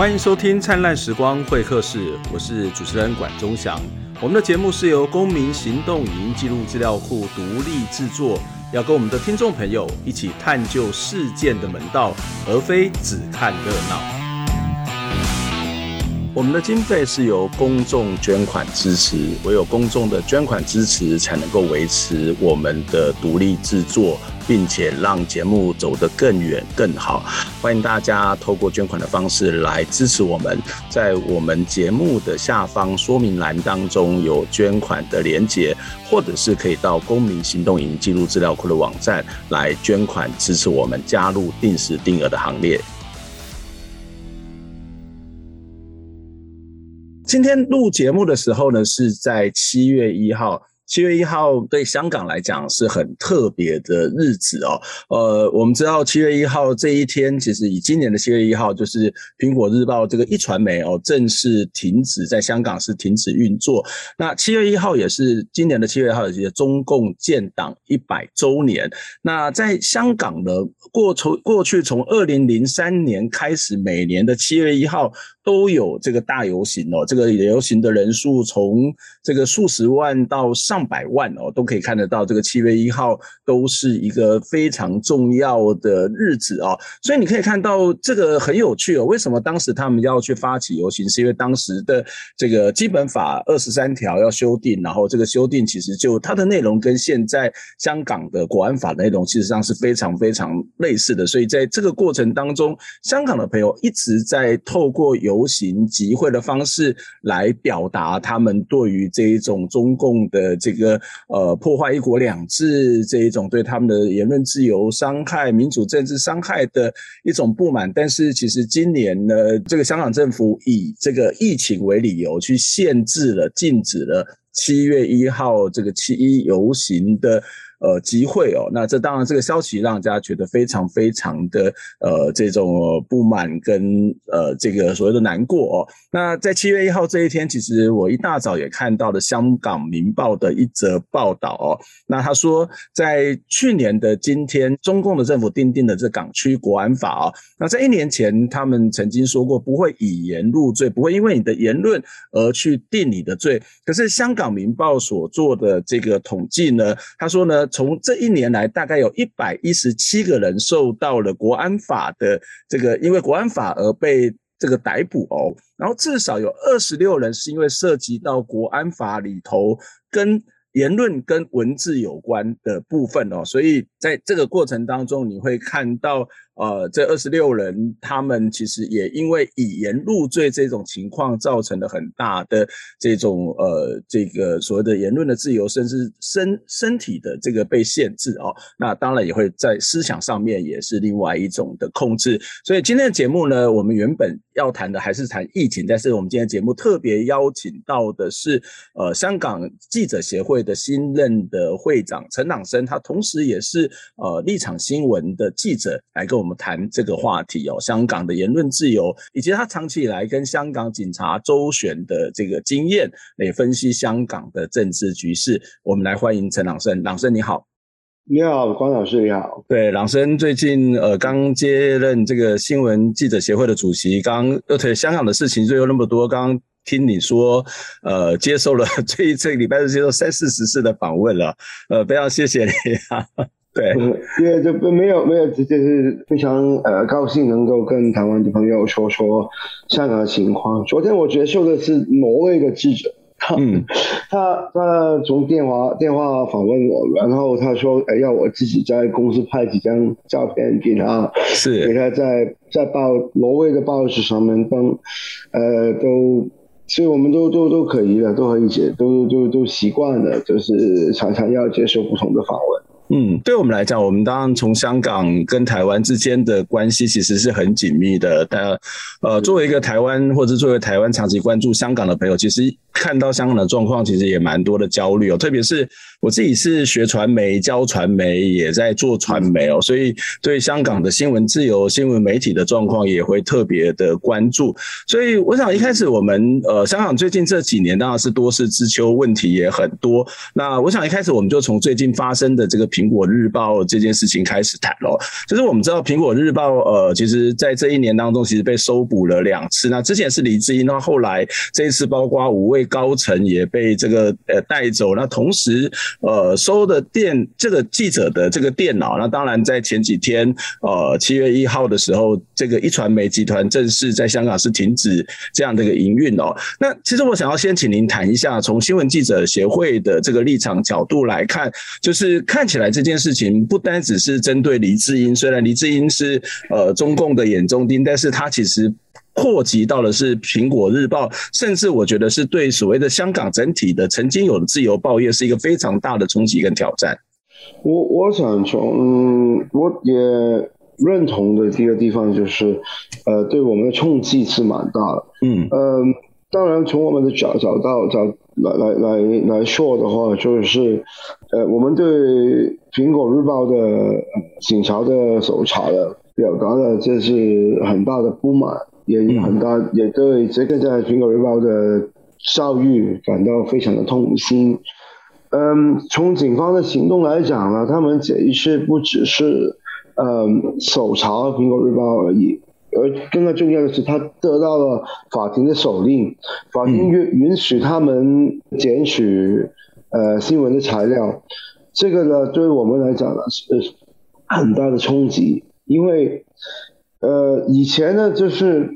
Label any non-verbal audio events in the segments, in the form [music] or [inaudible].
欢迎收听《灿烂时光会客室》，我是主持人管中祥。我们的节目是由公民行动语音记录资料库独立制作，要跟我们的听众朋友一起探究事件的门道，而非只看热闹。我们的经费是由公众捐款支持，唯有公众的捐款支持，才能够维持我们的独立制作，并且让节目走得更远更好。欢迎大家透过捐款的方式来支持我们，在我们节目的下方说明栏当中有捐款的连结，或者是可以到公民行动影音记录资料库的网站来捐款支持我们，加入定时定额的行列。今天录节目的时候呢，是在七月一号。七月一号对香港来讲是很特别的日子哦。呃，我们知道七月一号这一天，其实以今年的七月一号，就是苹果日报这个一传媒哦正式停止在香港是停止运作。那七月一号也是今年的七月一号，也是中共建党一百周年。那在香港呢，过从过去从二零零三年开始，每年的七月一号都有这个大游行哦。这个游行的人数从这个数十万到上。百万哦，都可以看得到，这个七月一号都是一个非常重要的日子哦，所以你可以看到这个很有趣哦。为什么当时他们要去发起游行？是因为当时的这个基本法二十三条要修订，然后这个修订其实就它的内容跟现在香港的国安法的内容其实上是非常非常类似的，所以在这个过程当中，香港的朋友一直在透过游游行集会的方式来表达他们对于这一种中共的。这个呃破坏一国两制这一种对他们的言论自由伤害、民主政治伤害的一种不满，但是其实今年呢，这个香港政府以这个疫情为理由去限制了、禁止了七月一号这个七一游行的。呃，集会哦，那这当然这个消息让大家觉得非常非常的呃这种不满跟呃这个所谓的难过哦。那在七月一号这一天，其实我一大早也看到了香港明报的一则报道哦。那他说，在去年的今天，中共的政府订定的这港区国安法哦。那在一年前，他们曾经说过不会以言入罪，不会因为你的言论而去定你的罪。可是香港明报所做的这个统计呢，他说呢。从这一年来，大概有一百一十七个人受到了国安法的这个，因为国安法而被这个逮捕哦。然后至少有二十六人是因为涉及到国安法里头跟言论跟文字有关的部分哦。所以在这个过程当中，你会看到。呃，这二十六人，他们其实也因为以言入罪这种情况，造成了很大的这种呃，这个所谓的言论的自由，甚至身身体的这个被限制哦。那当然也会在思想上面也是另外一种的控制。所以今天的节目呢，我们原本要谈的还是谈疫情，但是我们今天节目特别邀请到的是呃，香港记者协会的新任的会长陈朗生，他同时也是呃立场新闻的记者，来跟我们。谈这个话题哦，香港的言论自由，以及他长期以来跟香港警察周旋的这个经验，来分析香港的政治局势。我们来欢迎陈朗生，朗生你好，你好，关老师你好。对，朗生最近呃刚接任这个新闻记者协会的主席，刚而且香港的事情就有那么多，刚听你说呃接受了 [laughs] 这一这个礼拜是接受三四十次的访问了，呃非常谢谢你啊。对，因为这没有没有，直接是非常呃高兴能够跟台湾的朋友说说香港的情况。昨天我接受的是挪威的记者，嗯，[laughs] 他他从电话电话访问我，然后他说，哎，要我自己在公司拍几张照片给他，是给他在在报挪威的报纸上面登，呃，都，所以我们都都都可以的，都可以接，都都都习惯了，就是常常要接受不同的访问。嗯，对我们来讲，我们当然从香港跟台湾之间的关系其实是很紧密的。但呃，作为一个台湾或者作为台湾长期关注香港的朋友，其实看到香港的状况，其实也蛮多的焦虑哦。特别是我自己是学传媒、教传媒，也在做传媒哦，所以对香港的新闻自由、新闻媒体的状况也会特别的关注。所以我想一开始我们呃，香港最近这几年当然是多事之秋，问题也很多。那我想一开始我们就从最近发生的这个。苹果日报这件事情开始谈喽。就是我们知道苹果日报，呃，其实在这一年当中，其实被收捕了两次。那之前是黎智英，那后来这一次包括五位高层也被这个呃带走。那同时，呃，收的电这个记者的这个电脑，那当然在前几天，呃，七月一号的时候，这个一传媒集团正式在香港是停止这样的一个营运哦。那其实我想要先请您谈一下，从新闻记者协会的这个立场角度来看，就是看起来这件事情不单只是针对黎智英，虽然黎智英是呃中共的眼中钉，但是他其实扩及到的是苹果日报，甚至我觉得是对所谓的香港整体的曾经有的自由报业是一个非常大的冲击跟挑战。我我想从我也认同的第一个地方就是，呃，对我们的冲击是蛮大的。嗯嗯。呃当然，从我们的角角到角来来来来说的话，就是，呃，我们对苹果日报的警察的搜查的表达了这是很大的不满，也很大，也对这个在苹果日报的遭遇感到非常的痛心。嗯，从警方的行动来讲呢，他们这一次不只是嗯搜查苹果日报而已。而更加重要的是，他得到了法庭的手令，法庭允允许他们检取呃新闻的材料，这个呢，对我们来讲呢是很大的冲击，因为呃以前呢就是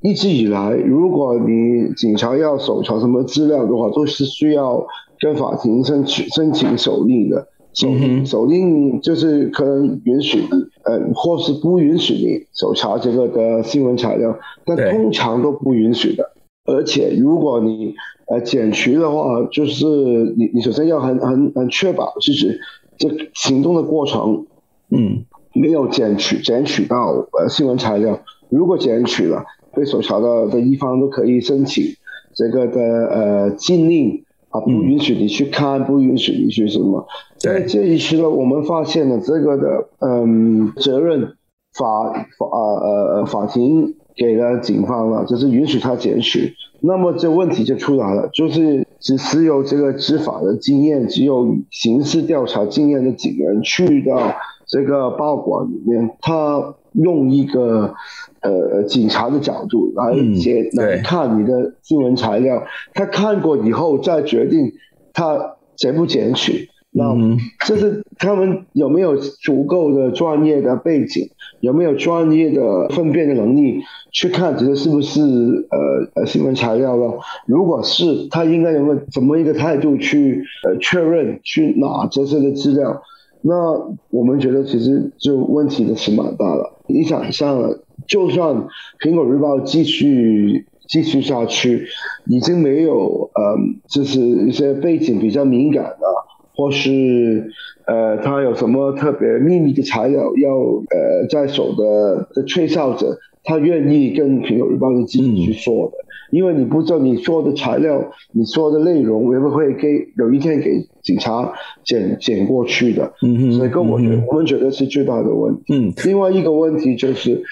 一直以来，如果你警察要搜查什么资料的话，都是需要跟法庭申请申请手令的。手令手令就是可能允许你，呃，或是不允许你搜查这个的新闻材料，但通常都不允许的。而且如果你呃减取的话，就是你你首先要很很很确保，就是这行动的过程，嗯，没有减取减取到呃新闻材料。如果减取了，被搜查的的一方都可以申请这个的呃禁令。啊，不允许你去看，不允许你去什么？在这一次呢，我们发现了这个的，嗯，责任法法呃呃法庭给了警方了，就是允许他检取。那么这问题就出来了，就是只是有这个执法的经验，只有刑事调查经验的警员去到这个报馆里面，他用一个。呃，警察的角度来解、嗯、来看你的新闻材料，他看过以后再决定他检不检取。那这是他们有没有足够的专业的背景，有没有专业的分辨的能力去看这个是不是呃呃新闻材料了？如果是，他应该有个怎么一个态度去呃确认去拿这些的资料？那我们觉得其实就问题的是蛮大的。你想象。就算苹果日报继续继续下去，已经没有呃，就是一些背景比较敏感的，或是呃，他有什么特别秘密的材料要呃在手的的吹哨者，他愿意跟苹果日报的记者去说的，嗯、因为你不知道你说的材料，你说的内容会不会给有一天给警察捡捡过去的，嗯哼，所以跟我觉得、嗯、我们觉得是最大的问题。嗯，另外一个问题就是。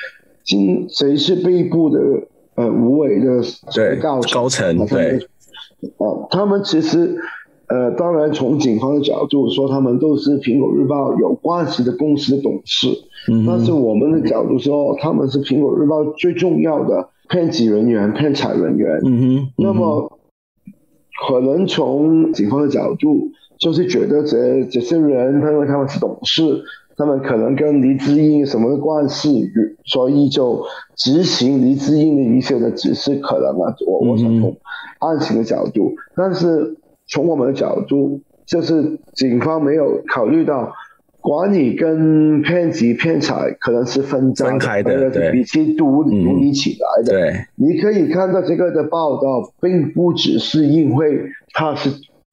今谁是被捕的？呃，无为的高层高层对，哦，他们其实呃，当然从警方的角度说，他们都是苹果日报有关系的公司的董事，嗯、哼但是我们的角度说，他们是苹果日报最重要的编辑人员、骗财人员。嗯哼，嗯哼那么可能从警方的角度，就是觉得这这些人，因为他们是董事。他们可能跟黎智英什么的关系，所以就执行黎智英的一些的指示，可能啊，我我想从案情的角度，但是从我们的角度，就是警方没有考虑到管理跟编辑编采可能是分分开的，对，比其独独立起来的。对，你可以看到这个的报道，并不只是因为他是。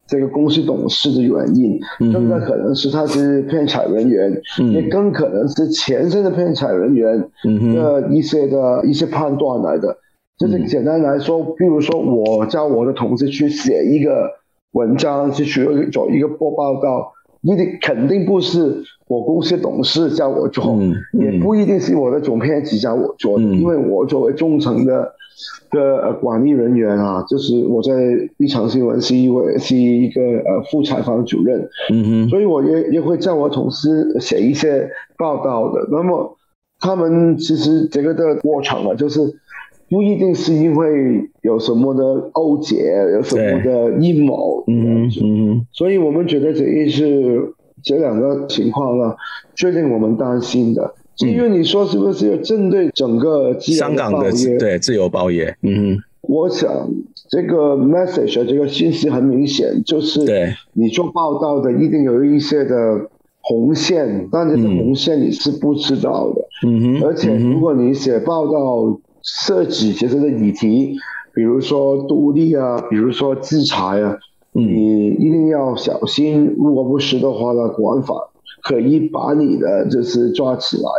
这个公司董事的原因，更加可能是他是骗财人员，嗯、也更可能是前身的骗财人员的一些的一些判断来的。就是简单来说，比如说我叫我的同事去写一个文章，去去做一个播报道，一定肯定不是我公司董事叫我做，嗯嗯、也不一定是我的总编辑叫我做因为我作为中层的的管理人员啊，就是我在立场新闻是一位是一个呃副采访主任，嗯哼，所以我也也会叫我同事写一些报道的。那么他们其实这个的过程啊，就是不一定是因为有什么的勾结，有什么的阴谋，嗯嗯，所以我们觉得这一是这两个情况呢，最令我们担心的。至于你说是不是要针对整个香港的对自由报业？嗯哼，我想这个 message 这个信息很明显，就是对你做报道的一定有一些的红线，但这个红线你是不知道的。嗯哼，而且如果你写报道涉及这些的议题，比如说独立啊，比如说制裁啊，你一定要小心。如果不是的话呢，国安法。可以把你的就是抓起来，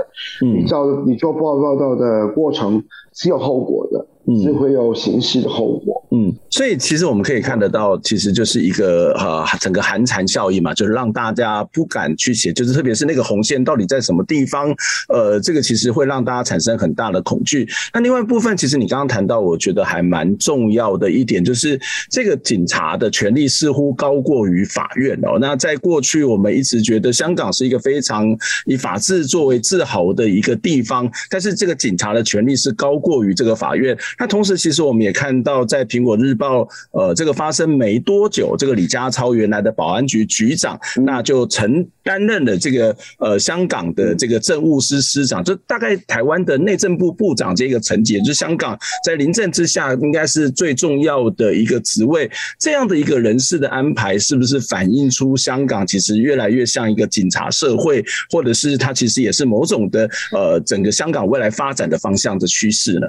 嗯、你做你做报道的过程是有后果的。是会有刑事的后果。嗯，所以其实我们可以看得到，其实就是一个呃整个寒蝉效应嘛，就是让大家不敢去写，就是特别是那个红线到底在什么地方，呃，这个其实会让大家产生很大的恐惧。那另外一部分，其实你刚刚谈到，我觉得还蛮重要的一点，就是这个警察的权力似乎高过于法院哦。那在过去，我们一直觉得香港是一个非常以法治作为自豪的一个地方，但是这个警察的权力是高过于这个法院。那同时，其实我们也看到，在苹果日报，呃，这个发生没多久，这个李家超原来的保安局局长，那就曾担任了这个呃香港的这个政务司司长，就大概台湾的内政部部长这个层级，就是香港在临政之下应该是最重要的一个职位。这样的一个人事的安排，是不是反映出香港其实越来越像一个警察社会，或者是它其实也是某种的呃整个香港未来发展的方向的趋势呢？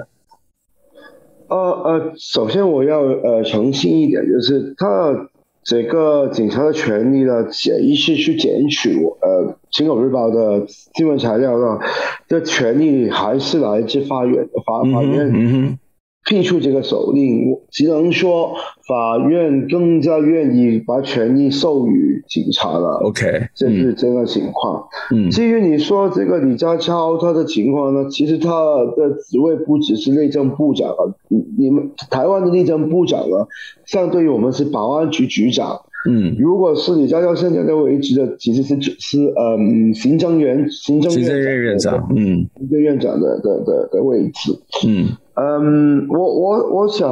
呃呃，首先我要呃澄清一点，就是他这个警察的权利呢，潜意识去检取呃《苹果日报》的新闻材料呢，的权利还是来自法院的法法院。嗯批出这个手令，我只能说法院更加愿意把权力授予警察了。OK，这是这个情况。嗯，至于你说这个李家超他的情况呢，其实他的职位不只是内政部长啊，你们台湾的内政部长呢，相对于我们是保安局局长。嗯，如果是李家超现在的位置的，其实是是嗯行政院行政院院长，嗯，行政院长的的的的位置，嗯嗯，我我我想，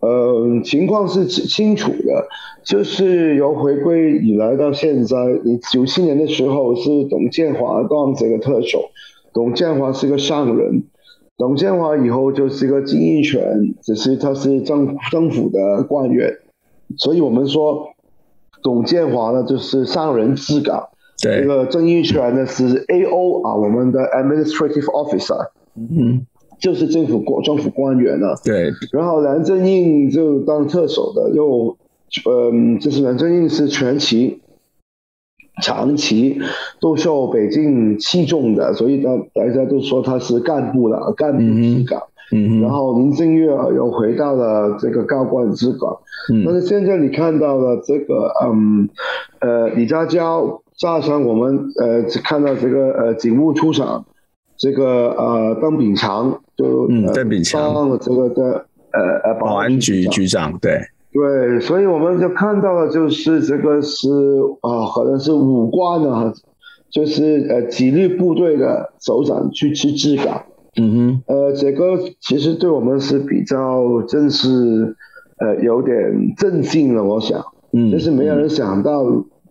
嗯，情况是清楚的，就是由回归以来到现在，你九七年的时候是董建华当这个特首，董建华是个商人，董建华以后就是一个经营权，只是他是政政府的官员。所以我们说，董建华呢就是上人治港，对，这个曾荫权呢是 A O 啊，我们的 Administrative Officer，嗯，就是政府官政府官员呢，对。然后蓝正英就当特首的，又，嗯，就是蓝正英是全旗，长期都受北京器重的，所以呢大家都说他是干部了，干部治港。嗯嗯，然后林正月娥又回到了这个高官之岗，嗯，但是现在你看到了这个，嗯，呃，李家娇加上我们呃看到这个呃警务处长，这个呃邓炳强就嗯邓炳强。这个的呃呃保安局局长，对。对，所以我们就看到了就是这个是啊，可能是武官啊，就是呃纪律部队的首长去去治港。嗯哼，呃，这个其实对我们是比较，真是，呃，有点震惊了。我想，嗯，就是没有人想到，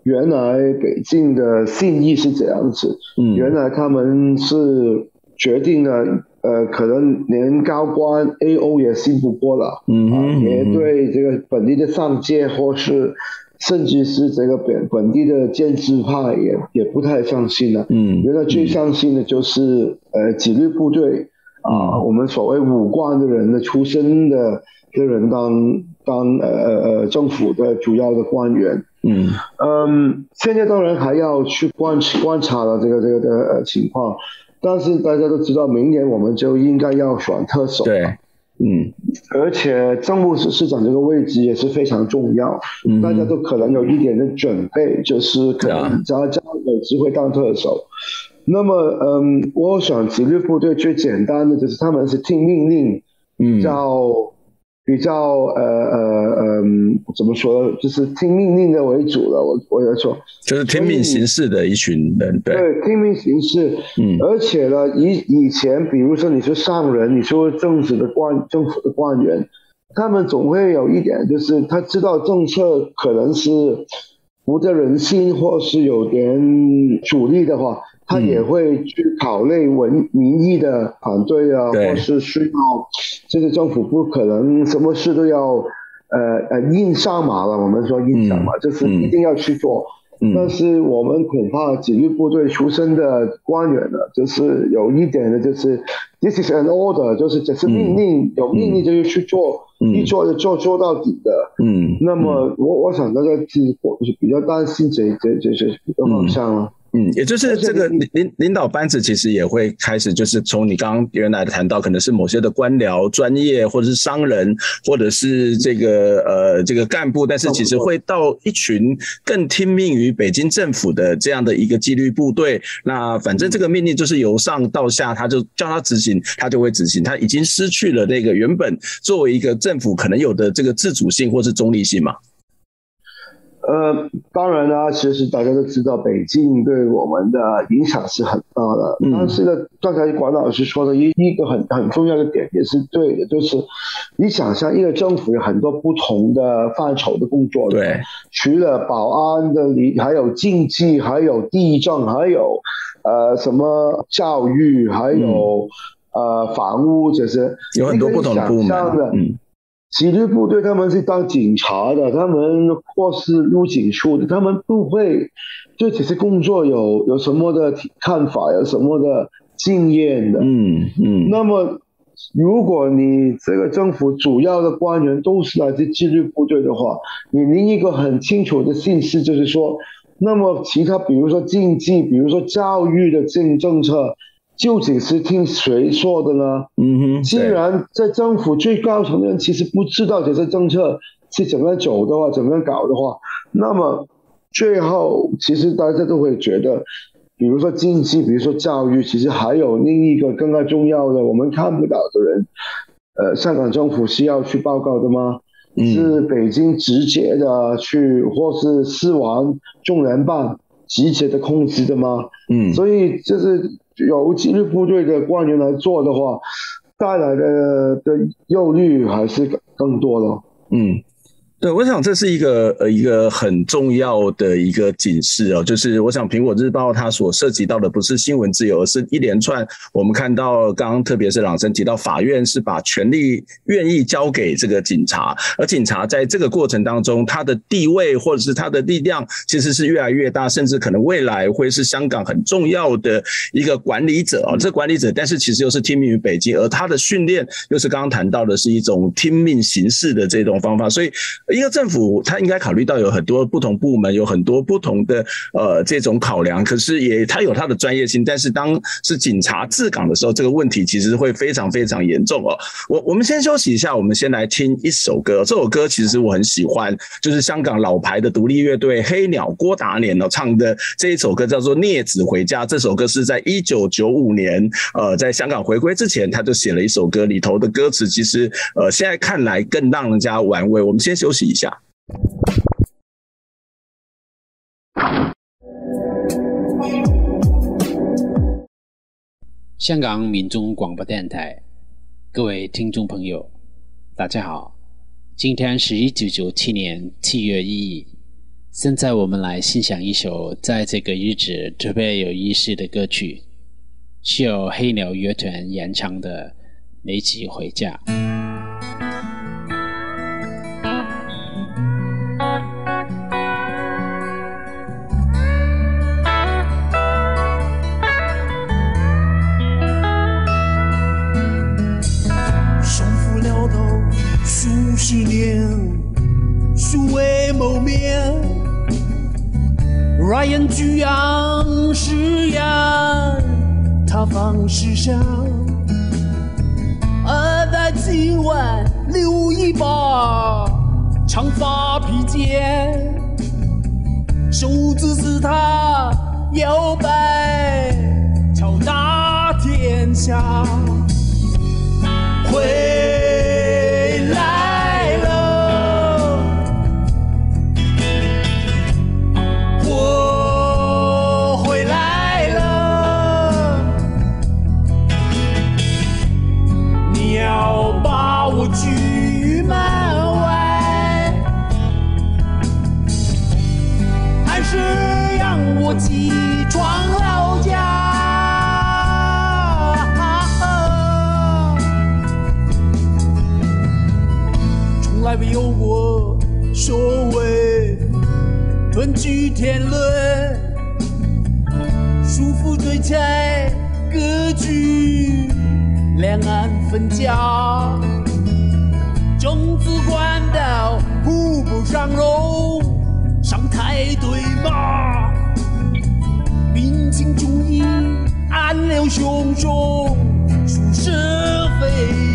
原来北京的信义是这样子，嗯，原来他们是决定了，呃，可能连高官 AO 也信不过了，嗯，啊，也对这个本地的上界或是。甚至是这个本本地的建制派也也不太相信了。嗯，原来最相信的就是呃纪律部队啊，我们所谓武官的人的出身的的人当当呃呃呃政府的主要的官员。嗯嗯，现在当然还要去观观察了这个这个的呃情况，但是大家都知道，明年我们就应该要选特首。对。嗯，而且政务司司长这个位置也是非常重要，嗯，大家都可能有一点的准备，就是可能家家有机会当特首。那么，嗯，我想纪律部队最简单的就是他们是听命令，比较比较呃呃呃，怎么说呢？就是听命令的为主了。我我要说，就是听命行事的一群人，对对，听命行事。嗯，而且呢，以以前，比如说你是上人，你说政治的官，政府的官员，他们总会有一点，就是他知道政策可能是不得人心，或是有点阻力的话。他也会去考虑文民意的反对啊，或是需要，这个政府不可能什么事都要，呃呃硬上马了。我们说硬上马，就是一定要去做。但是我们恐怕纪律部队出身的官员呢，就是有一点的，就是 this is an order，就是只是命令，有命令就是去做，一做就做做到底的。嗯，那么我我想大家是比较担心这这这这个方向啊。嗯，也就是这个领领领导班子其实也会开始，就是从你刚刚原来的谈到，可能是某些的官僚专业，或者是商人，或者是这个呃这个干部，但是其实会到一群更听命于北京政府的这样的一个纪律部队。那反正这个命令就是由上到下，他就叫他执行，他就会执行。他已经失去了那个原本作为一个政府可能有的这个自主性或是中立性嘛。呃，当然啦，其实大家都知道，北京对我们的影响是很大的。嗯、但是呢，刚才管老师说的一一个很很重要的点也是对的，就是你想象一个政府有很多不同的范畴的工作，对，除了保安的，你还有经济，还有地震，还有呃什么教育，还有、嗯、呃房屋，这些有很多不同的部门。嗯纪律部队他们是当警察的，他们或是入警处的，他们不会对这些工作有有什么的看法，有什么的经验的。嗯嗯。那么，如果你这个政府主要的官员都是来自纪律部队的话，你另一个很清楚的信息就是说，那么其他比如说经济，比如说教育的政政策。究竟是听谁说的呢？嗯哼，既然在政府最高层的人其实不知道这些政策是怎么走的话，怎么搞的话，那么最后其实大家都会觉得，比如说经济，比如说教育，其实还有另一个更加重要的，我们看不到的人，呃，香港政府是要去报告的吗？嗯、是北京直接的去，或是司王中联办直接的控制的吗？嗯，所以就是。由纪律部队的官员来做的话，带来的的忧虑还是更多的。嗯。对，我想这是一个呃一个很重要的一个警示哦，就是我想苹果日报它所涉及到的不是新闻自由，而是一连串我们看到刚刚特别是朗森提到，法院是把权力愿意交给这个警察，而警察在这个过程当中，他的地位或者是他的力量其实是越来越大，甚至可能未来会是香港很重要的一个管理者哦，这管理者，但是其实又是听命于北京，而他的训练又是刚刚谈到的是一种听命行事的这种方法，所以。一个政府，他应该考虑到有很多不同部门，有很多不同的呃这种考量。可是也他有他的专业性，但是当是警察治港的时候，这个问题其实会非常非常严重哦。我我们先休息一下，我们先来听一首歌。这首歌其实我很喜欢，就是香港老牌的独立乐队黑鸟郭达年哦唱的这一首歌，叫做《孽子回家》。这首歌是在一九九五年呃在香港回归之前，他就写了一首歌，里头的歌词其实呃现在看来更让人家玩味。我们先休息。一下。香港民众广播电台，各位听众朋友，大家好。今天是一九九七年七月一日，现在我们来欣赏一首在这个日子特别有意思的歌曲，是由黑鸟乐团演唱的《孽子回家》。十年，素未谋面，爱人居阳誓言，他方识相，而在今晚留一把长发披肩，手指是他摇摆，敲打天下，回。天伦，束缚对才割据，两岸分家，种子官道互不相容，上台对骂，民情终已暗流汹涌，殊是非。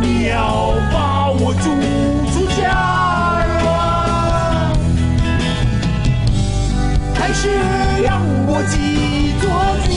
你要把我逐出家园，还是让我寄坐？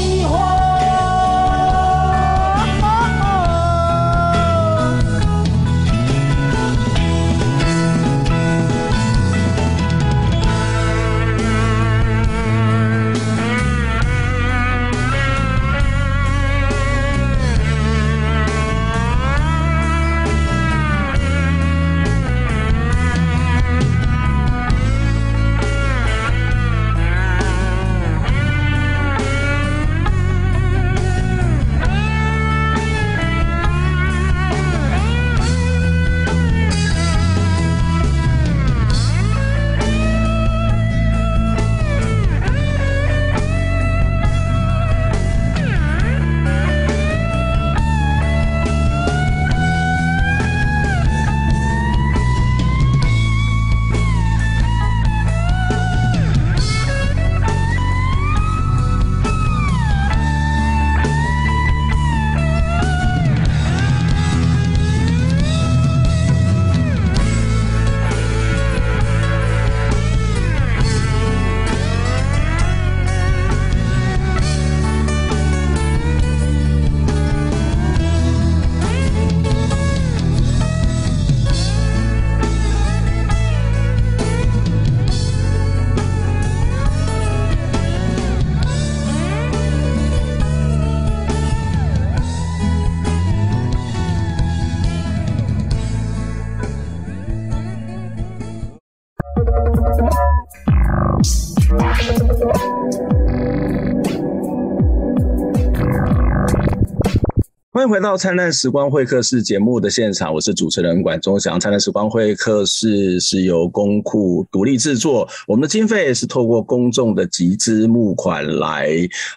迎回到灿烂时光会客室节目的现场，我是主持人管中祥。灿烂时光会客室是由公库独立制作，我们的经费是透过公众的集资募款来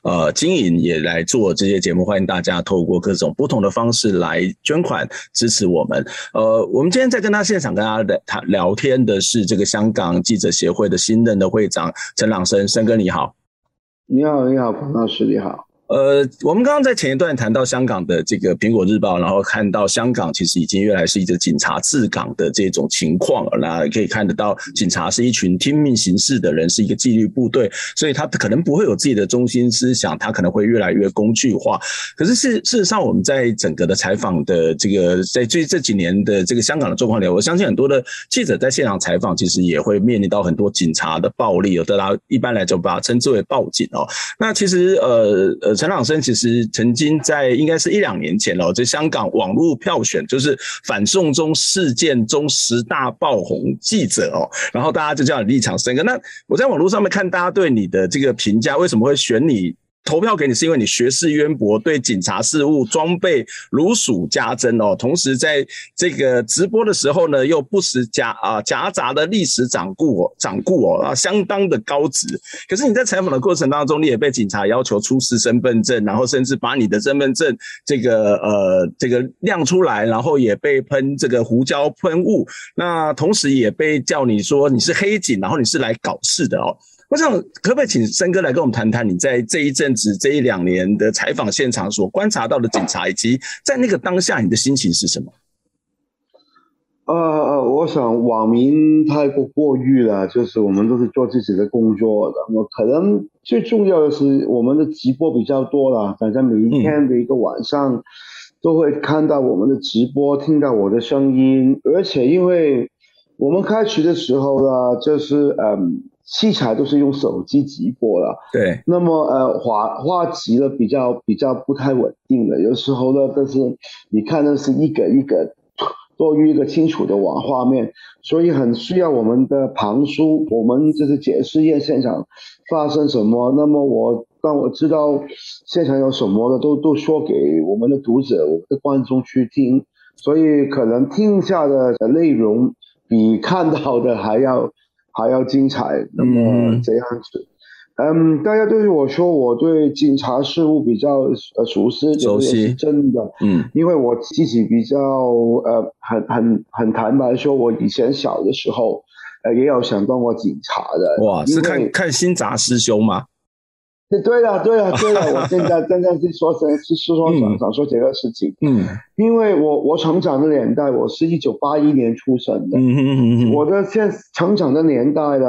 呃经营，也来做这些节目。欢迎大家透过各种不同的方式来捐款支持我们。呃，我们今天在跟他现场跟他的谈聊天的是这个香港记者协会的新任的会长陈朗生，生哥你好。你好，你好，彭老师你好。呃，我们刚刚在前一段谈到香港的这个《苹果日报》，然后看到香港其实已经越来是一个警察治港的这种情况了。那可以看得到，警察是一群听命行事的人，是一个纪律部队，所以他可能不会有自己的中心思想，他可能会越来越工具化。可是事事实上，我们在整个的采访的这个在最这几年的这个香港的状况里，我相信很多的记者在现场采访，其实也会面临到很多警察的暴力，有的他一般来讲把它称之为报警哦。那其实呃呃。陈朗生其实曾经在应该是一两年前了，在香港网络票选就是反送中事件中十大爆红记者哦，然后大家就叫你立场深刻。那我在网络上面看大家对你的这个评价，为什么会选你？投票给你是因为你学识渊博，对警察事务装备如数家珍哦。同时在这个直播的时候呢，又不时夹啊夹杂的历史掌故哦，掌故哦啊，相当的高值。可是你在采访的过程当中，你也被警察要求出示身份证，然后甚至把你的身份证这个呃这个亮出来，然后也被喷这个胡椒喷雾。那同时也被叫你说你是黑警，然后你是来搞事的哦。我想可不可以请升哥来跟我们谈谈你在这一阵子这一两年的采访现场所观察到的警察，以及在那个当下你的心情是什么？呃呃，我想网民太过过誉了，就是我们都是做自己的工作的，我可能最重要的是我们的直播比较多了，反正每一天的一个晚上都会看到我们的直播，听到我的声音，而且因为我们开始的时候呢，就是嗯。器材都是用手机直播了，对。那么呃，画画质呢比较比较不太稳定的，有时候呢，但是你看的是一个一个多于一个清楚的网画面，所以很需要我们的旁述，我们就是解释一下现场发生什么。那么我当我知道现场有什么的，都都说给我们的读者、我们的观众去听，所以可能听下的内容比看到的还要。还要精彩，那么这样子，嗯，嗯，大家对于我说，我对警察事务比较呃熟悉，熟悉。是真的，嗯，因为我自己比较呃很很很坦白说，我以前小的时候，呃也有想当过警察的，哇，是看看新杂师兄吗？[laughs] 对了，对了，对了，[laughs] 我现在真正是说，是是说想想说这个事情。嗯，因为我我成长的年代，我是一九八一年出生的。嗯嗯嗯哼。我的现成长的年代呢，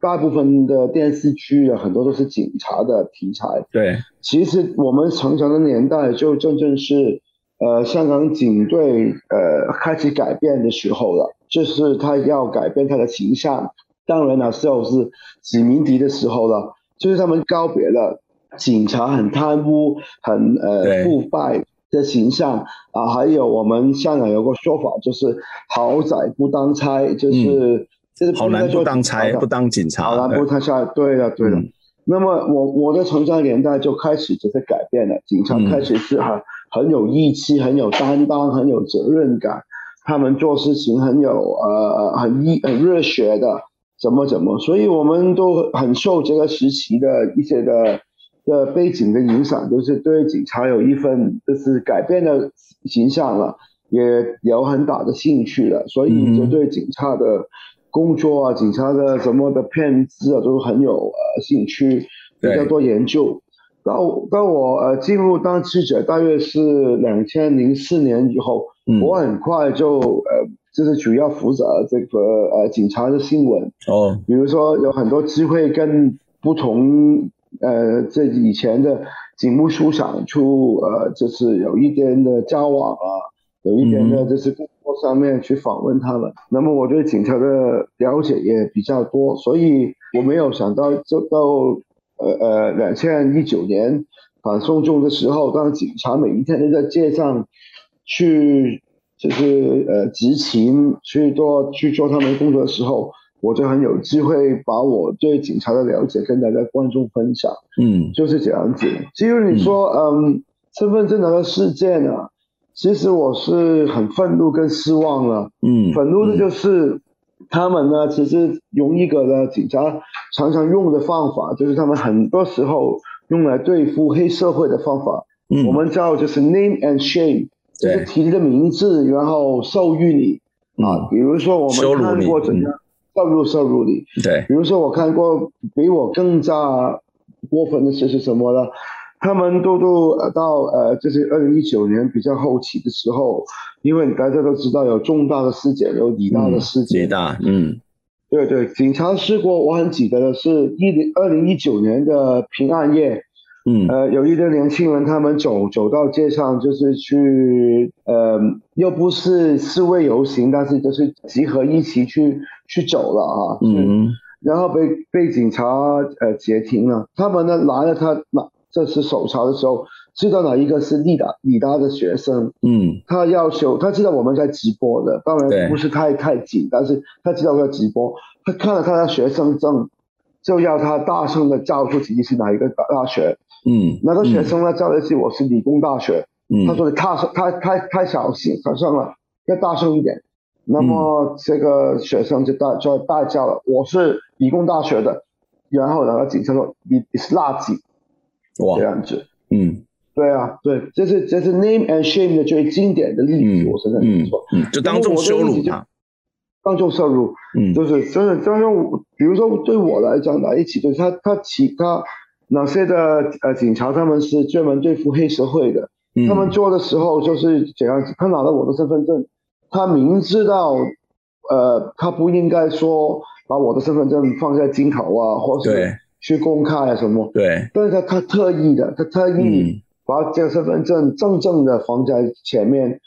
大部分的电视剧啊，很多都是警察的题材。对，其实我们成长的年代，就真正是呃香港警队呃开始改变的时候了，就是他要改变他的形象。当然那时候是殖民地的时候了。就是他们告别了警察很贪污、很呃腐败的形象。啊，还有我们香港有个说法，就是好仔不当差，就是、嗯、就是好男不当差，不当警察，好男不当差，对的对的。嗯、那么我我的成长年代就开始就是改变了，警察开始是很、嗯、很有义气、很有担当、很有责任感，他们做事情很有呃很热很热血的。怎么怎么，所以我们都很受这个时期的一些的的背景的影响，就是对警察有一份就是改变的形象了，也有很大的兴趣了，所以就对警察的工作啊、警察的什么的骗子啊，都很有呃兴趣，比较多研究。到到我呃进入当记者，大约是两千零四年以后，我很快就呃。就是主要负责这个呃警察的新闻哦，比如说有很多机会跟不同呃这以前的警务处长处呃就是有一点的交往啊，有一点的就是工作上面去访问他们，嗯、那么我对警察的了解也比较多，所以我没有想到就到呃呃两千一九年反送中的时候，当警察每一天都在街上去。就是呃，执勤去做去做他们工作的时候，我就很有机会把我对警察的了解跟大家观众分享。嗯，就是这样子。至于你说嗯，身份证那个事件啊，其实我是很愤怒跟失望了。嗯，愤怒的就是他们呢，其实用一个呢警察常常用的方法，就是他们很多时候用来对付黑社会的方法。嗯，我们叫就是 name and shame。就是提这个名字，然后授予你啊！比如说我们看过怎样羞辱羞辱你，对。比如说我看过比我更加过分的事是什么呢？他们都都呃到呃，就是二零一九年比较后期的时候，因为大家都知道有重大的事件，有李大的事件。嗯，对对，警察事故我很记得的是一零二零一九年的平安夜，嗯，呃，有一对年轻人，他们走走到街上，就是去呃，又不是示威游行，但是就是集合一起去去走了啊，嗯，然后被被警察呃截停了，他们呢拿了他拿。这次搜查的时候，知道哪一个是李达李达的学生，嗯，他要求他知道我们在直播的，当然不是太太紧，但是他知道在直播，他看了他的学生证，就要他大声的叫出自己是哪一个大学，嗯，那个学生呢叫的是我是理工大学，嗯，他说你太太太太小心，小声了，要大声一点，那么这个学生就大就大叫了，我是理工大学的，然后那个警察说你你是垃圾。哇，这样子，嗯，对啊，对，这是这是 name and shame 的最经典的例子，嗯、我是这么说，嗯，就当众羞辱他，当众羞辱，嗯，就是真的，真的，比如说对我来讲，来一起就是他他其他哪些的呃警察，他们是专门对付黑社会的，嗯、他们做的时候就是怎样子，他拿了我的身份证，他明知道，呃，他不应该说把我的身份证放在镜头啊，或是对。去公开啊什么？对，但是他他特意的，他特意把这个身份证正正的放在前面，嗯、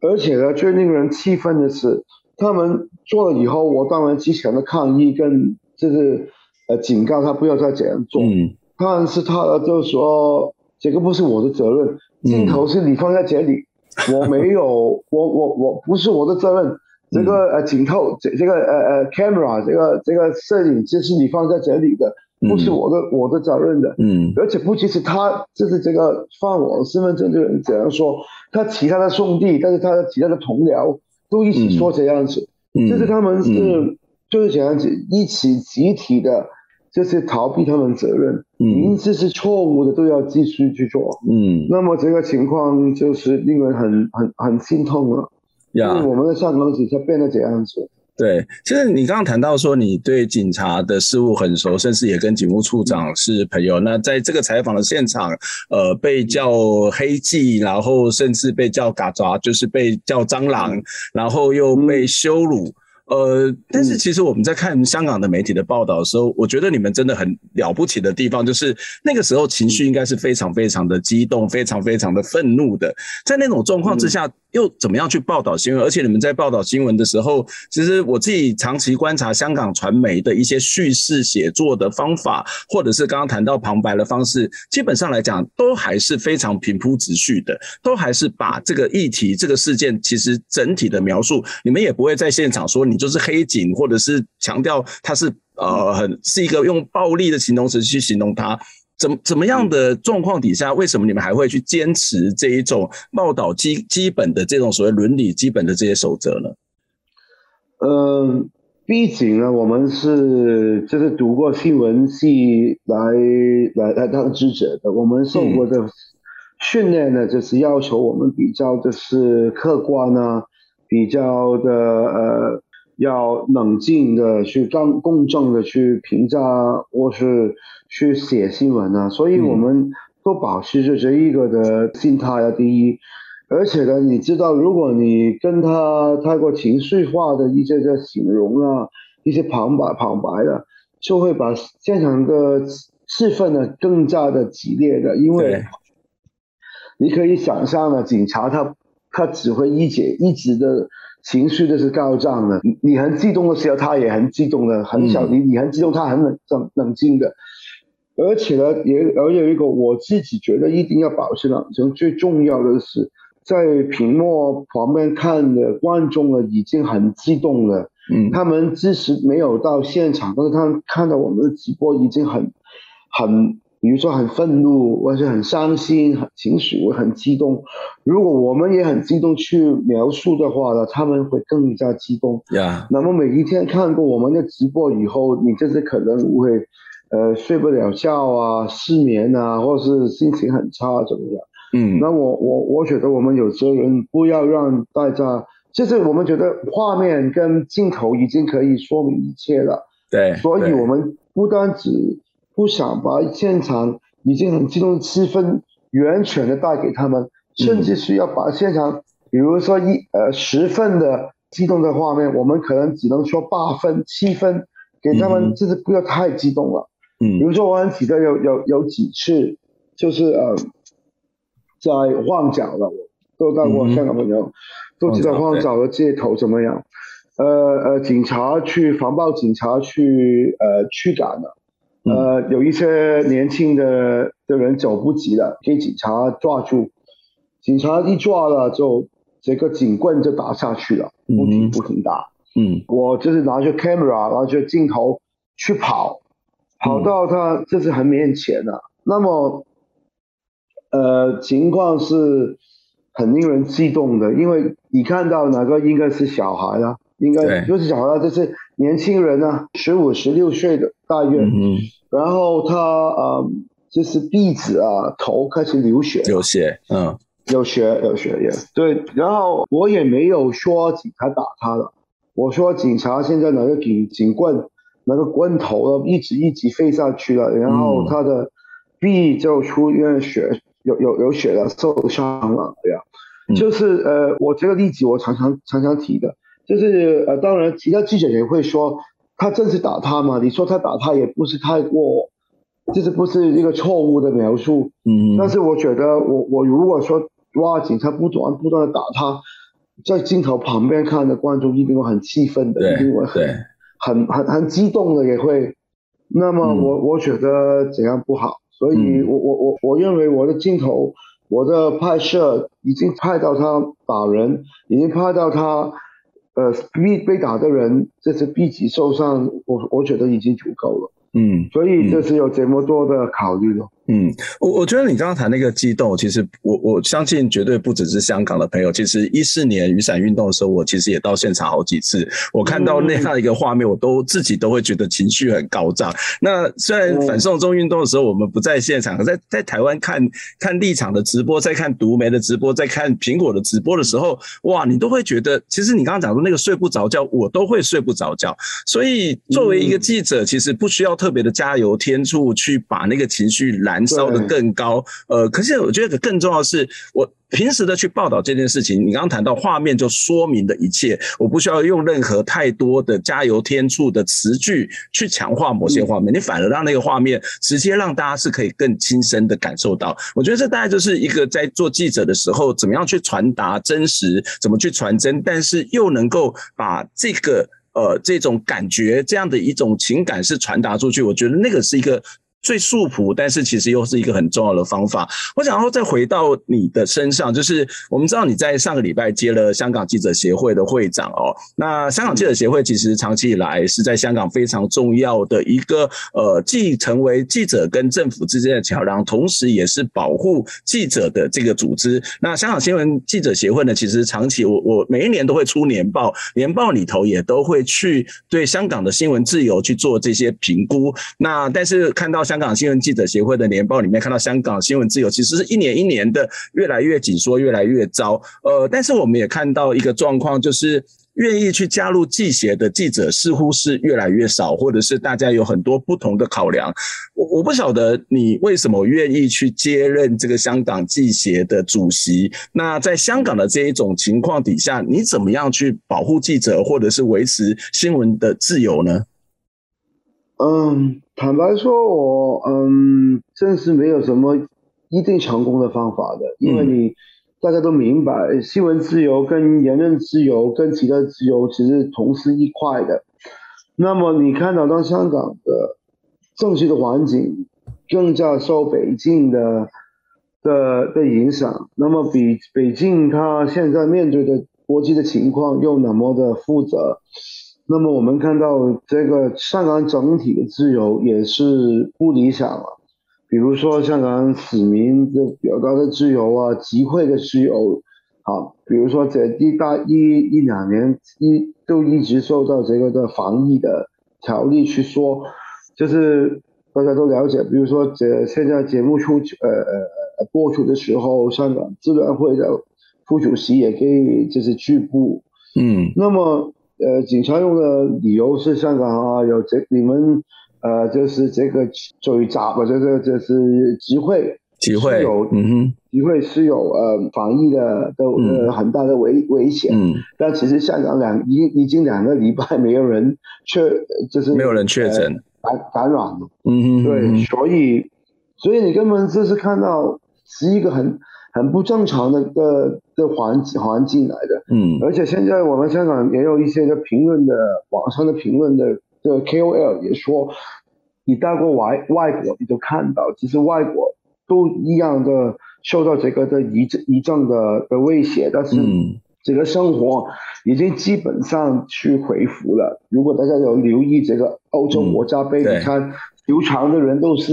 而且呢，最令人气愤的是，他们做了以后，我当然之前的抗议跟就是呃警告他不要再这样做。嗯，但是他就是说这个不是我的责任，镜头是你放在这里，嗯、[laughs] 我没有，我我我不是我的责任。这个呃镜头这这个呃呃 camera 这个这个摄影机是你放在这里的。不是我的、嗯、我的责任的，嗯，而且不仅是他，就是这个放我的身份证的人怎样说，他其他的兄弟，但是他的其他的同僚都一起说这样子，嗯，就是他们是、嗯、就是这样子一起集体的，就是逃避他们责任，嗯，明知是错误的都要继续去做，嗯，那么这个情况就是令人很很很心痛了，呀，我们的香港警察变得这样子。对，其实你刚刚谈到说你对警察的事务很熟，甚至也跟警务处长是朋友。那在这个采访的现场，呃，被叫黑记，然后甚至被叫嘎抓，就是被叫蟑螂，然后又被羞辱。呃，但是其实我们在看香港的媒体的报道的时候，我觉得你们真的很了不起的地方，就是那个时候情绪应该是非常非常的激动，非常非常的愤怒的。在那种状况之下，又怎么样去报道新闻？而且你们在报道新闻的时候，其实我自己长期观察香港传媒的一些叙事写作的方法，或者是刚刚谈到旁白的方式，基本上来讲都还是非常平铺直叙的，都还是把这个议题、这个事件其实整体的描述，你们也不会在现场说你。就是黑警，或者是强调他是呃很是一个用暴力的形容词去形容他，怎怎么样的状况底下，为什么你们还会去坚持这一种报道基基本的这种所谓伦理基本的这些守则呢？嗯，毕竟呢，我们是就是读过新闻系来来来当记者的，我们受过的训练呢，就是要求我们比较就是客观啊，比较的呃。要冷静的去刚公正的去评价，或是去写新闻啊，所以我们都保持着这一个的心态啊，第一，而且呢，你知道，如果你跟他太过情绪化的一些的形容啊，一些旁白旁白的，就会把现场的气氛呢更加的激烈的，因为你可以想象呢，警察他他只会一解一直的。情绪都是高涨的，你很激动的时候，他也很激动的，很小，你你很激动，他很冷冷冷静的，而且呢，也而有一个我自己觉得一定要保持冷静，最重要的是在屏幕旁边看的观众呢已经很激动了，嗯，他们即使没有到现场，但是他们看到我们的直播已经很很。比如说很愤怒，或者很伤心，很情绪会很激动。如果我们也很激动去描述的话呢，他们会更加激动。呀，那么每一天看过我们的直播以后，你就是可能会，呃，睡不了觉啊，失眠啊，或是心情很差怎么样？嗯，那我我我觉得我们有责任不要让大家，就是我们觉得画面跟镜头已经可以说明一切了。对，所以我们不单只。不想把现场已经很激动的气氛完全的带给他们，甚至是要把现场，比如说一呃十分的激动的画面，我们可能只能说八分、七分给他们，就是不要太激动了。嗯，比如说我很记得有有有几次，就是呃，在旺角了，我都到过香港朋友，都知道旺角的街头怎么样。呃呃，警察去防暴，警察去呃驱赶了。呃，有一些年轻的的人走不及了，给警察抓住。警察一抓了，就这个警棍就打下去了，不停不停打。嗯，我就是拿着 camera，拿着镜头去跑，跑到他就是很面前了。那么，呃，情况是很令人激动的，因为你看到哪个应该是小孩啊，应该就是小孩，就是年轻人呢，十五、十六岁的大约。嗯然后他呃，就是鼻子啊，头开始流血，流血，嗯，有血有血也对。然后我也没有说警察打他了，我说警察现在拿个警警棍，那个棍头一直一直飞下去了，然后他的臂就出现血，有有有血了，受伤了，对呀。就是呃，我这个例子我常常常常提的，就是呃，当然其他记者也会说。他真是打他嘛？你说他打他也不是太过，就是不是一个错误的描述。嗯，但是我觉得我我如果说哇，警察不断不断的打他，在镜头旁边看的观众一定会很气愤的，一定会很很很很激动的也会。那么我、嗯、我觉得怎样不好，所以我我我我认为我的镜头，我的拍摄已经拍到他打人，已经拍到他。呃，被被打的人，这次 B 级受伤，我我觉得已经足够了。嗯，所以这是有这么多的考虑的。嗯，我我觉得你刚刚谈那个激动，其实我我相信绝对不只是香港的朋友。其实一四年雨伞运动的时候，我其实也到现场好几次，我看到那样一个画面，我都自己都会觉得情绪很高涨。那虽然反送中运动的时候我们不在现场，在在台湾看看立场的直播，在看独媒的直播，在看苹果的直播的时候，哇，你都会觉得，其实你刚刚讲的那个睡不着觉，我都会睡不着觉。所以作为一个记者，其实不需要特别的加油添醋去把那个情绪拦。烧的更高，呃，可是我觉得更重要的是，我平时的去报道这件事情，你刚刚谈到画面就说明了一切，我不需要用任何太多的加油添醋的词句去强化某些画面，你反而让那个画面直接让大家是可以更亲身的感受到。我觉得这大概就是一个在做记者的时候，怎么样去传达真实，怎么去传真，但是又能够把这个呃这种感觉这样的一种情感是传达出去，我觉得那个是一个。最素朴，但是其实又是一个很重要的方法。我想要再回到你的身上，就是我们知道你在上个礼拜接了香港记者协会的会长哦。那香港记者协会其实长期以来是在香港非常重要的一个呃，既成为记者跟政府之间的桥梁，同时也是保护记者的这个组织。那香港新闻记者协会呢，其实长期我我每一年都会出年报，年报里头也都会去对香港的新闻自由去做这些评估。那但是看到。香港新闻记者协会的年报里面看到，香港新闻自由其实是一年一年的越来越紧缩，越来越糟。呃，但是我们也看到一个状况，就是愿意去加入记协的记者似乎是越来越少，或者是大家有很多不同的考量。我我不晓得你为什么愿意去接任这个香港记协的主席。那在香港的这一种情况底下，你怎么样去保护记者，或者是维持新闻的自由呢？嗯，坦白说我，我嗯，真是没有什么一定成功的方法的，因为你大家都明白，新闻自由跟言论自由跟其他自由其实同是一块的。那么你看到当香港的政治的环境更加受北京的的的影响，那么比北京它现在面对的国际的情况又那么的复杂。那么我们看到这个香港整体的自由也是不理想了，比如说香港市民的表达的自由啊，集会的自由，啊，比如说这一大一一两年一都一直受到这个的防疫的条例去说，就是大家都了解，比如说这现在节目出呃呃播出的时候，香港支联会的副主席也可以就是拒捕，嗯，那么。呃，警察用的理由是香港啊，有这你们呃，就是这个追查，或者这个就是集会，集会有，嗯哼，集会是有呃防疫的的呃很大的危危险，嗯，但其实香港两已已经两个礼拜没有人确，就是没有人确诊、呃、感感染了，嗯哼，对，所以所以你根本就是看到是一个很很不正常的的的环环境来的，嗯，而且现在我们香港也有一些的评论的网上的评论的。这个 KOL 也说，你到过外外国，你就看到，其实外国都一样的受到这个的疫症疫症的的威胁，但是这个生活已经基本上去恢复了。如果大家有留意这个欧洲国家杯，嗯、你看球场的人都是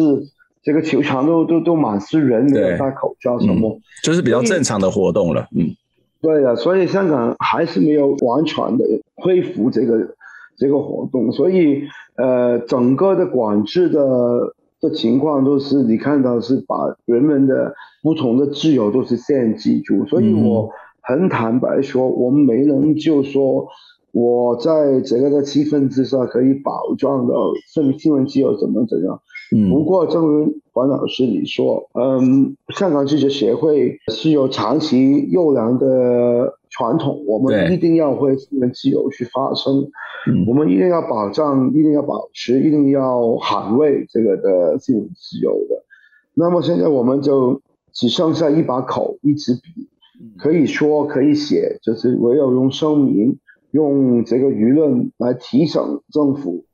这个球场都都都满是人，没有戴口罩什么、嗯，就是比较正常的活动了。嗯，对的，所以香港还是没有完全的恢复这个。这个活动，所以呃，整个的管制的的情况都是你看到是把人们的不同的自由都是限制住，所以我很坦白说，我们没能就说我在这个的气氛之下可以保障的新新闻自由怎么怎样。嗯，不过正如黄老师你说，嗯，香港记者协会是有长期优良的传统，我们一定要为新闻自由去发声。我们一定要保障，一定要保持，一定要捍卫这个的新闻自由的。那么现在我们就只剩下一把口，一支笔，可以说可以写，就是唯有用声明，用这个舆论来提醒政府，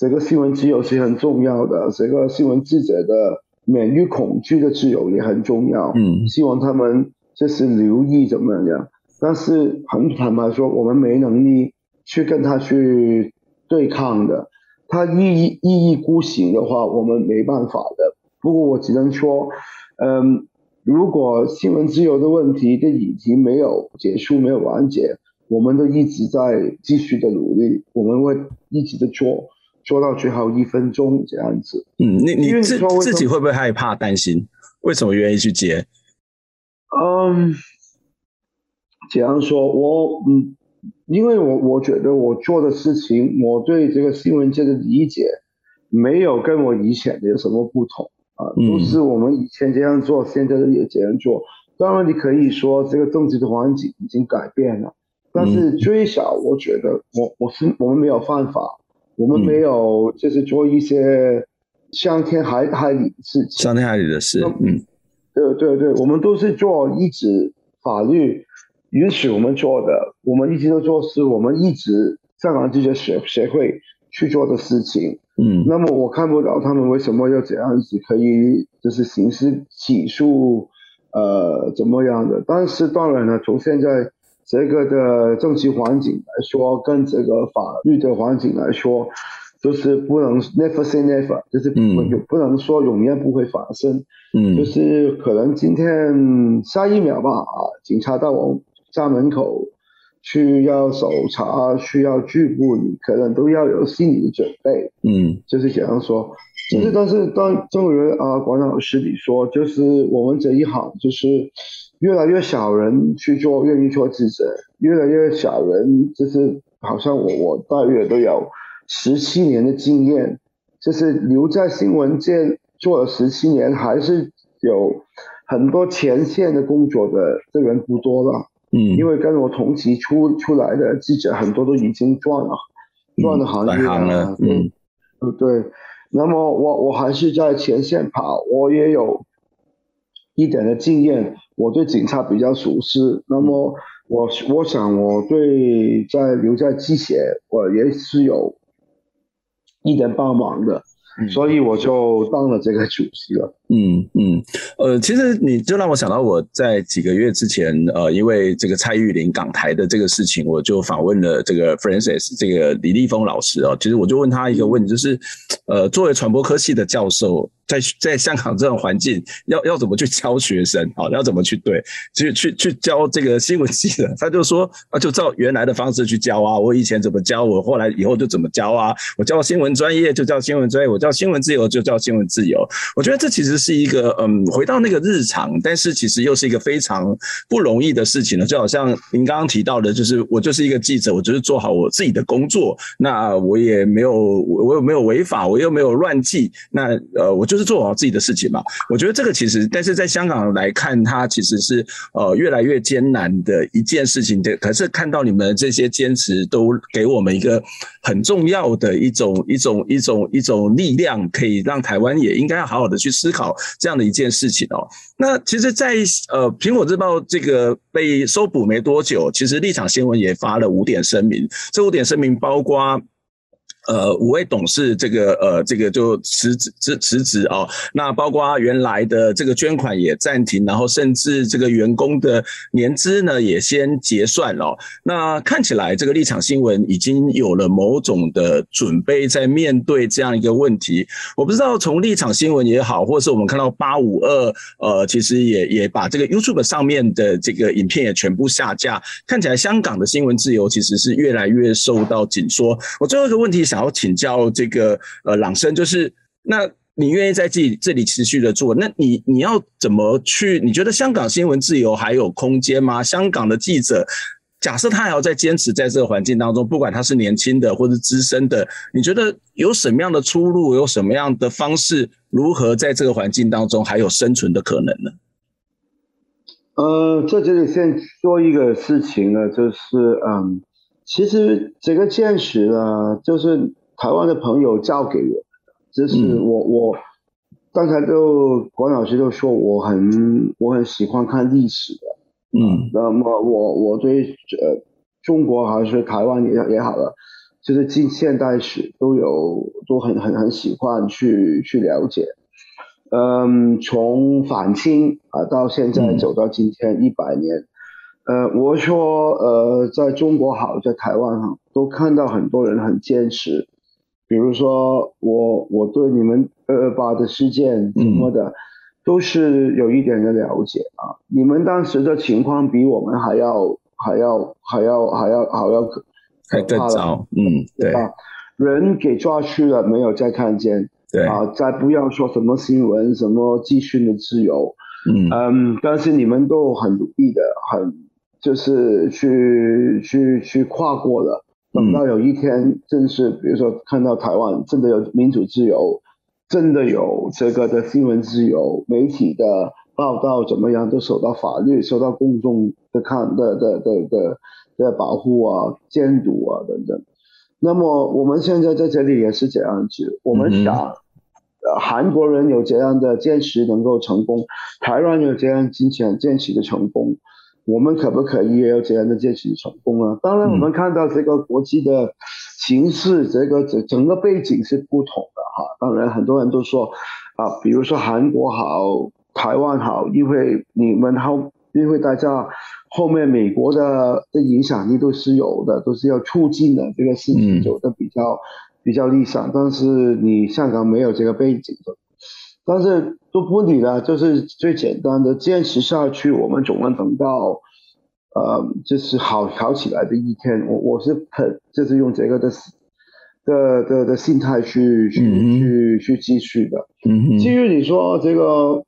这个新闻自由是很重要的，这个新闻记者的免于恐惧的自由也很重要。嗯，希望他们就是留意怎么样。但是很坦白说，我们没能力。去跟他去对抗的，他一意一意孤行的话，我们没办法的。不过我只能说，嗯，如果新闻自由的问题的议题没有结束、没有完结，我们都一直在继续的努力，我们会一直的做，做到最后一分钟这样子。嗯，你你自自己会不会害怕、担心？为什么愿意去接？嗯，这样说，我嗯。因为我我觉得我做的事情，我对这个新闻界的理解，没有跟我以前的有什么不同啊，都是我们以前这样做，现在也这样做。当然，你可以说这个政治的环境已经改变了，但是最少我觉得我我是我们没有犯法，我们没有就是做一些伤天害害理的事情，伤天害理的事。嗯，对对对，我们都是做一直法律。允许我们做的，我们一直都做，是我们一直香港记者协协会去做的事情。嗯，那么我看不到他们为什么要这样子，可以就是刑事起诉，呃，怎么样的？但是当然了，从现在这个的政治环境来说，跟这个法律的环境来说，就是不能 never say never，就是不不能说永远不会发生。嗯，就是可能今天下一秒吧，啊，警察到我。家门口去要搜查，需要拘捕你，可能都要有心理的准备。嗯，就是这样说。就是，但是当正如啊，管老师你说，就是我们这一行，就是越来越少人去做，愿意做记者，越来越少人，就是好像我我大约都有十七年的经验，就是留在新闻界做了十七年，还是有很多前线的工作的的人不多了。嗯，因为跟我同期出出来的记者很多都已经转了，转了行业了，嗯，对对。那么我我还是在前线跑，我也有一点的经验，我对警察比较熟悉。那么我我想我对在留在机械，我也是有一点帮忙的。所以我就当了这个主席了。嗯嗯，呃，其实你就让我想到我在几个月之前，呃，因为这个蔡玉林港台的这个事情，我就访问了这个 Francis 这个李立峰老师哦。其实我就问他一个问题，就是，呃，作为传播科系的教授，在在香港这种环境，要要怎么去教学生啊？要怎么去对去去去教这个新闻系的？他就说啊，就照原来的方式去教啊。我以前怎么教，我后来以后就怎么教啊。我教新闻专业就叫新闻专业，我教新闻自由就叫新闻自由。我觉得这其实是一个嗯，回到那个日常，但是其实又是一个非常不容易的事情呢。就好像您刚刚提到的，就是我就是一个记者，我就是做好我自己的工作，那我也没有我又没有违法，我又没有乱记，那呃，我就是。做好自己的事情嘛？我觉得这个其实，但是在香港来看，它其实是呃越来越艰难的一件事情。对，可是看到你们这些坚持，都给我们一个很重要的一种一种一种一种力量，可以让台湾也应该要好好的去思考这样的一件事情哦。那其实在，呃苹果日报这个被搜捕没多久，其实立场新闻也发了五点声明。这五点声明包括。呃，五位董事这个呃，这个就辞职辞辞职哦。那包括原来的这个捐款也暂停，然后甚至这个员工的年资呢也先结算了哦。那看起来这个立场新闻已经有了某种的准备，在面对这样一个问题。我不知道从立场新闻也好，或者是我们看到八五二，呃，其实也也把这个 YouTube 上面的这个影片也全部下架。看起来香港的新闻自由其实是越来越受到紧缩。我最后一个问题。想要请教这个呃朗生，就是那你愿意在自己这里持续的做？那你你要怎么去？你觉得香港新闻自由还有空间吗？香港的记者，假设他还要再坚持在这个环境当中，不管他是年轻的或者资深的，你觉得有什么样的出路？有什么样的方式？如何在这个环境当中还有生存的可能呢？呃，在这里先说一个事情呢，就是嗯。其实这个见识呢，就是台湾的朋友教给我的。就是我我刚才就管老师就说我很我很喜欢看历史的，嗯，那么我我对呃中国还是台湾也也好了，就是近现代史都有都很很很喜欢去去了解。嗯，从反清啊到现在走到今天一百年。呃，我说，呃，在中国好，在台湾好，都看到很多人很坚持。比如说，我我对你们二二八的事件什么的，嗯、都是有一点的了解啊。你们当时的情况比我们还要还要还要还要还要可还更糟，嗯，对吧？人给抓去了，没有再看见，对啊，再不要说什么新闻，什么资讯的自由，嗯嗯，但是你们都很努力的，很。就是去去去跨过了，等到有一天，正是比如说看到台湾真的有民主自由，真的有这个的新闻自由，媒体的报道怎么样都受到法律、受到公众的看的的的的的保护啊、监督啊等等。那么我们现在在这里也是这样子，我们想，呃，韩国人有这样的坚持能够成功，台湾有这样金钱坚持的成功。我们可不可以也有这样的坚持成功啊？当然，我们看到这个国际的形势，这个整整个背景是不同的哈。当然，很多人都说啊，比如说韩国好，台湾好，因为你们后，因为大家后面美国的的影响力都是有的，都是要促进的这个事情走得比较比较理想。但是你香港没有这个背景的。但是都不理了，就是最简单的坚持下去，我们总能等到，呃，就是好好起来的一天。我我是很就是用这个的的的的心态去去、嗯、去去继续的。嗯，至于你说这个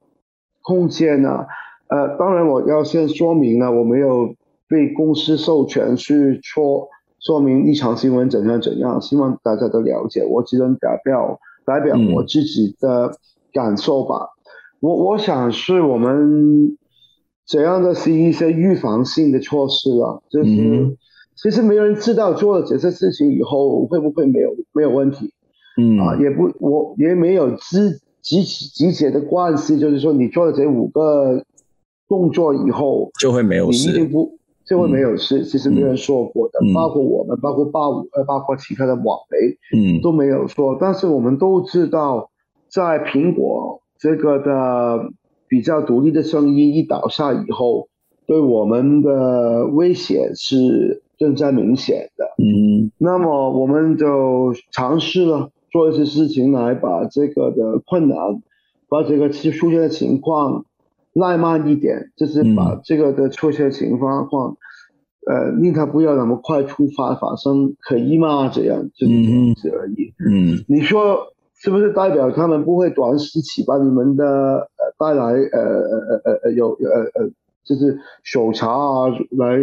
空间呢、啊，呃，当然我要先说明了，我没有被公司授权去说说明立场新闻怎样怎样，希望大家都了解，我只能代表代表我自己的。嗯感受吧，我我想是我们怎样的是一些预防性的措施了，就是、嗯、其实没有人知道做了这些事情以后会不会没有没有问题，嗯。啊，也不我也没有直直直接的关系，就是说你做了这五个动作以后就会没有事，你一定不就会没有事，嗯、其实没人说过的，嗯、包括我们，包括八五呃，包括其他的网媒，嗯，都没有说，但是我们都知道。在苹果这个的比较独立的声音一倒下以后，对我们的威胁是更加明显的。嗯，那么我们就尝试了做一些事情来把这个的困难把这个出现的情况拉慢一点，就是把这个的出现的情况，嗯、呃，令他不要那么快突发发生，可以吗？这样就是这样子而已。嗯，你说是不是代表他们不会短时期把你们的呃带来呃呃呃呃有呃呃就是搜查啊来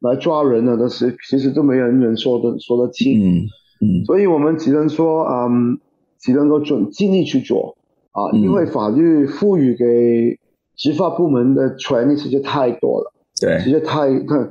来抓人啊？但是其实都没有人能说的说得清。嗯嗯，所以我们只能说嗯。只能够尽尽力去做啊，因为法律赋予给执法部门的权利实在太多了，对，实在太太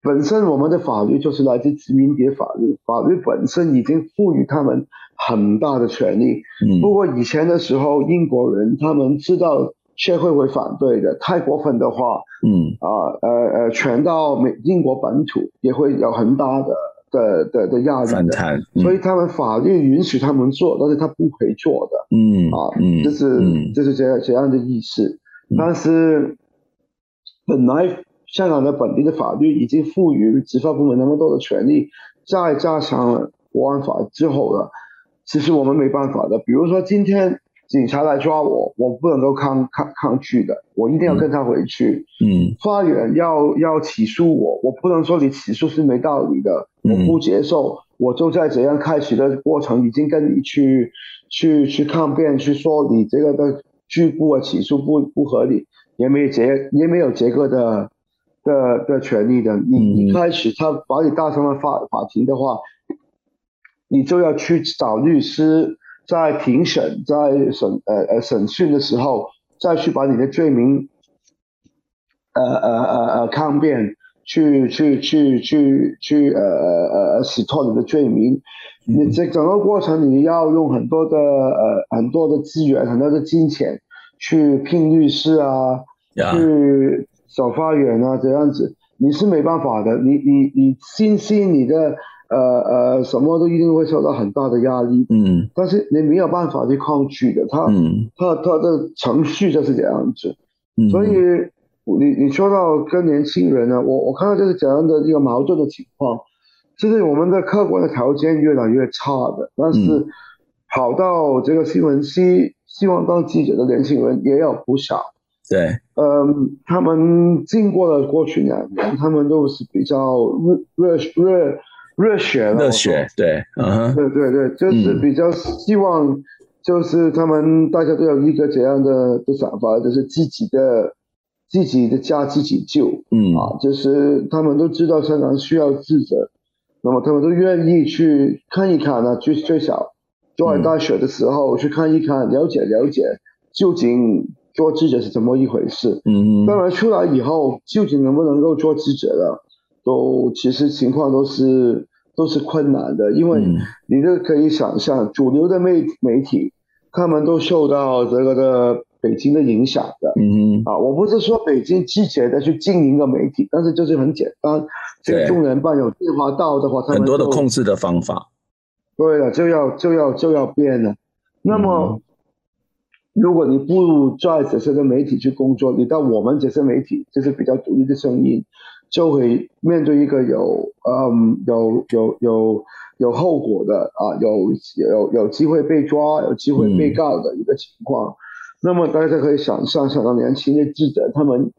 本身我们的法律就是来自殖民地法律，法律本身已经赋予他们很大的权利。嗯，不过以前的时候，英国人他们知道社会会反对的，太过分的话，嗯啊呃呃，传到美英国本土也会有很大的。的的的压力的，嗯、所以他们法律允许他们做，但是他不可以做的，嗯啊，嗯，就是、嗯、就是这样这样的意思。嗯、但是本来香港的本地的法律已经赋予执法部门那么多的权利，再加上了国安法之后了，其实我们没办法的。比如说今天。警察来抓我，我不能够抗抗抗拒的，我一定要跟他回去。嗯，法院要要起诉我，我不能说你起诉是没道理的，我不接受，嗯、我就在怎样开始的过程已经跟你去去去抗辩，去说你这个的拒不啊起诉不不合理，也没结也没有结个的的的权利的。你一开始他把你带上了法法庭的话，你就要去找律师。在庭审、在审呃呃审讯的时候，再去把你的罪名，呃呃呃呃抗辩，去去去去去呃呃呃洗脱你的罪名，你这整个过程你要用很多的呃很多的资源、很多的金钱去聘律师啊.去找法院啊，这样子你是没办法的，你你你信心你的。呃呃，什么都一定会受到很大的压力，嗯，但是你没有办法去抗拒的，他，嗯，他他的程序就是这样子，嗯，所以。你你说到跟年轻人呢，我我看到就是这样的一个矛盾的情况，就是我们的客观的条件越来越差的，但是跑到这个新闻系希望当记者的年轻人也有不少，对，嗯，他们经过了过去两年，他们都是比较热热热。热血，热血，对，嗯，对对对，就是比较希望，就是他们大家都有一个怎样的的想法，就是自己的自己的家自己救，嗯。啊，就是他们都知道香港需要智者，那么他们都愿意去看一看呢，最最少，在大学的时候去看一看，了解了解究竟做记者是怎么一回事，嗯，当然出来以后究竟能不能够做记者了。都其实情况都是都是困难的，因为你都可以想象，主流的媒媒体，他们都受到这个的北京的影响的。嗯啊，我不是说北京积极的去经营个媒体，但是就是很简单，这个中联办有电话到的话，他们很多的控制的方法。对了，就要就要就要变了。那么，嗯、如果你不在这些的媒体去工作，你到我们这些媒体，就是比较独立的声音。就会面对一个有嗯有有有有后果的啊，有有有机会被抓，有机会被告的一个情况。嗯、那么大家可以想象，想到年轻的记者，他们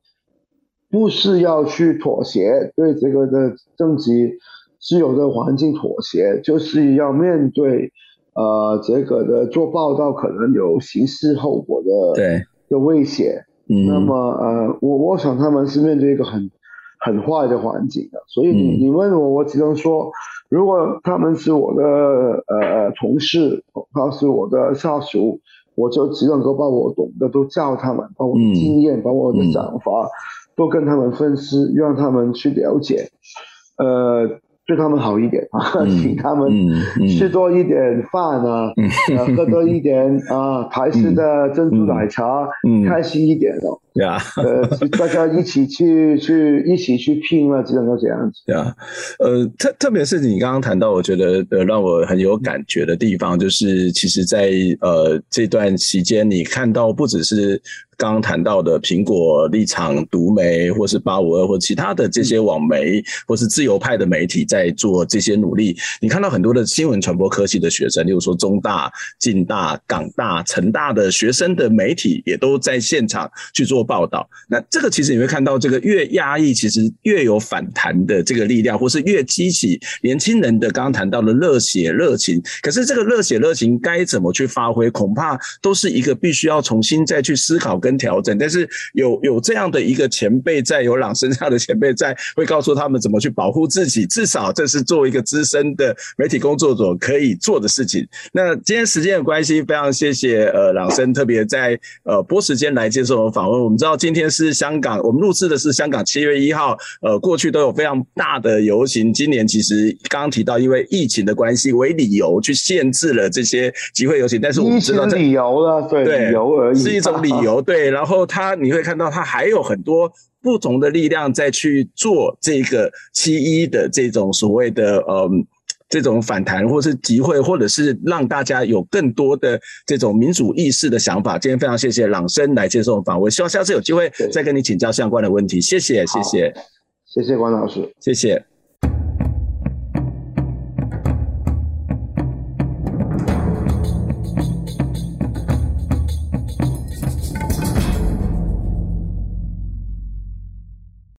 不是要去妥协，对这个的政治自由的环境妥协，就是要面对呃这个的做报道可能有刑事后果的对的威胁。嗯、那么呃，我我想他们是面对一个很。很坏的环境的，所以你你问我，我只能说，如果他们是我的呃同事，他是我的下属，我就只能够把我懂的都教他们，把我的经验，把我的想法都跟他们分析，让他们去了解，呃，对他们好一点啊，请他们吃多一点饭啊，呃，喝多一点啊台式的珍珠奶茶，[laughs] 开心一点哦。对啊，呃，大家一起去去一起去拼了，只能够这样子。对啊，呃，特特别是你刚刚谈到，我觉得呃让我很有感觉的地方，就是其实在呃这段期间，你看到不只是。刚刚谈到的苹果立场独媒，或是八五二，或其他的这些网媒，或是自由派的媒体在做这些努力。你看到很多的新闻传播科系的学生，例如说中大、近大、港大、成大的学生的媒体，也都在现场去做报道。那这个其实你会看到，这个越压抑，其实越有反弹的这个力量，或是越激起年轻人的刚刚谈到的热血热情。可是这个热血热情该怎么去发挥，恐怕都是一个必须要重新再去思考跟。调整，但是有有这样的一个前辈在，有朗生这样的前辈在，会告诉他们怎么去保护自己。至少这是作为一个资深的媒体工作者可以做的事情。那今天时间的关系，非常谢谢呃朗生特别在呃播时间来接受我访问。我们知道今天是香港，我们录制的是香港七月一号，呃过去都有非常大的游行。今年其实刚刚提到，因为疫情的关系为理由去限制了这些集会游行，但是我们知道这理由了，对，对理由而已，是一种理由，对。对，然后它你会看到，它还有很多不同的力量在去做这个七一的这种所谓的嗯这种反弹，或是集会，或者是让大家有更多的这种民主意识的想法。今天非常谢谢朗生来接受访问，希望下次有机会再跟你请教相关的问题。谢谢，谢谢，谢谢关老师，谢谢。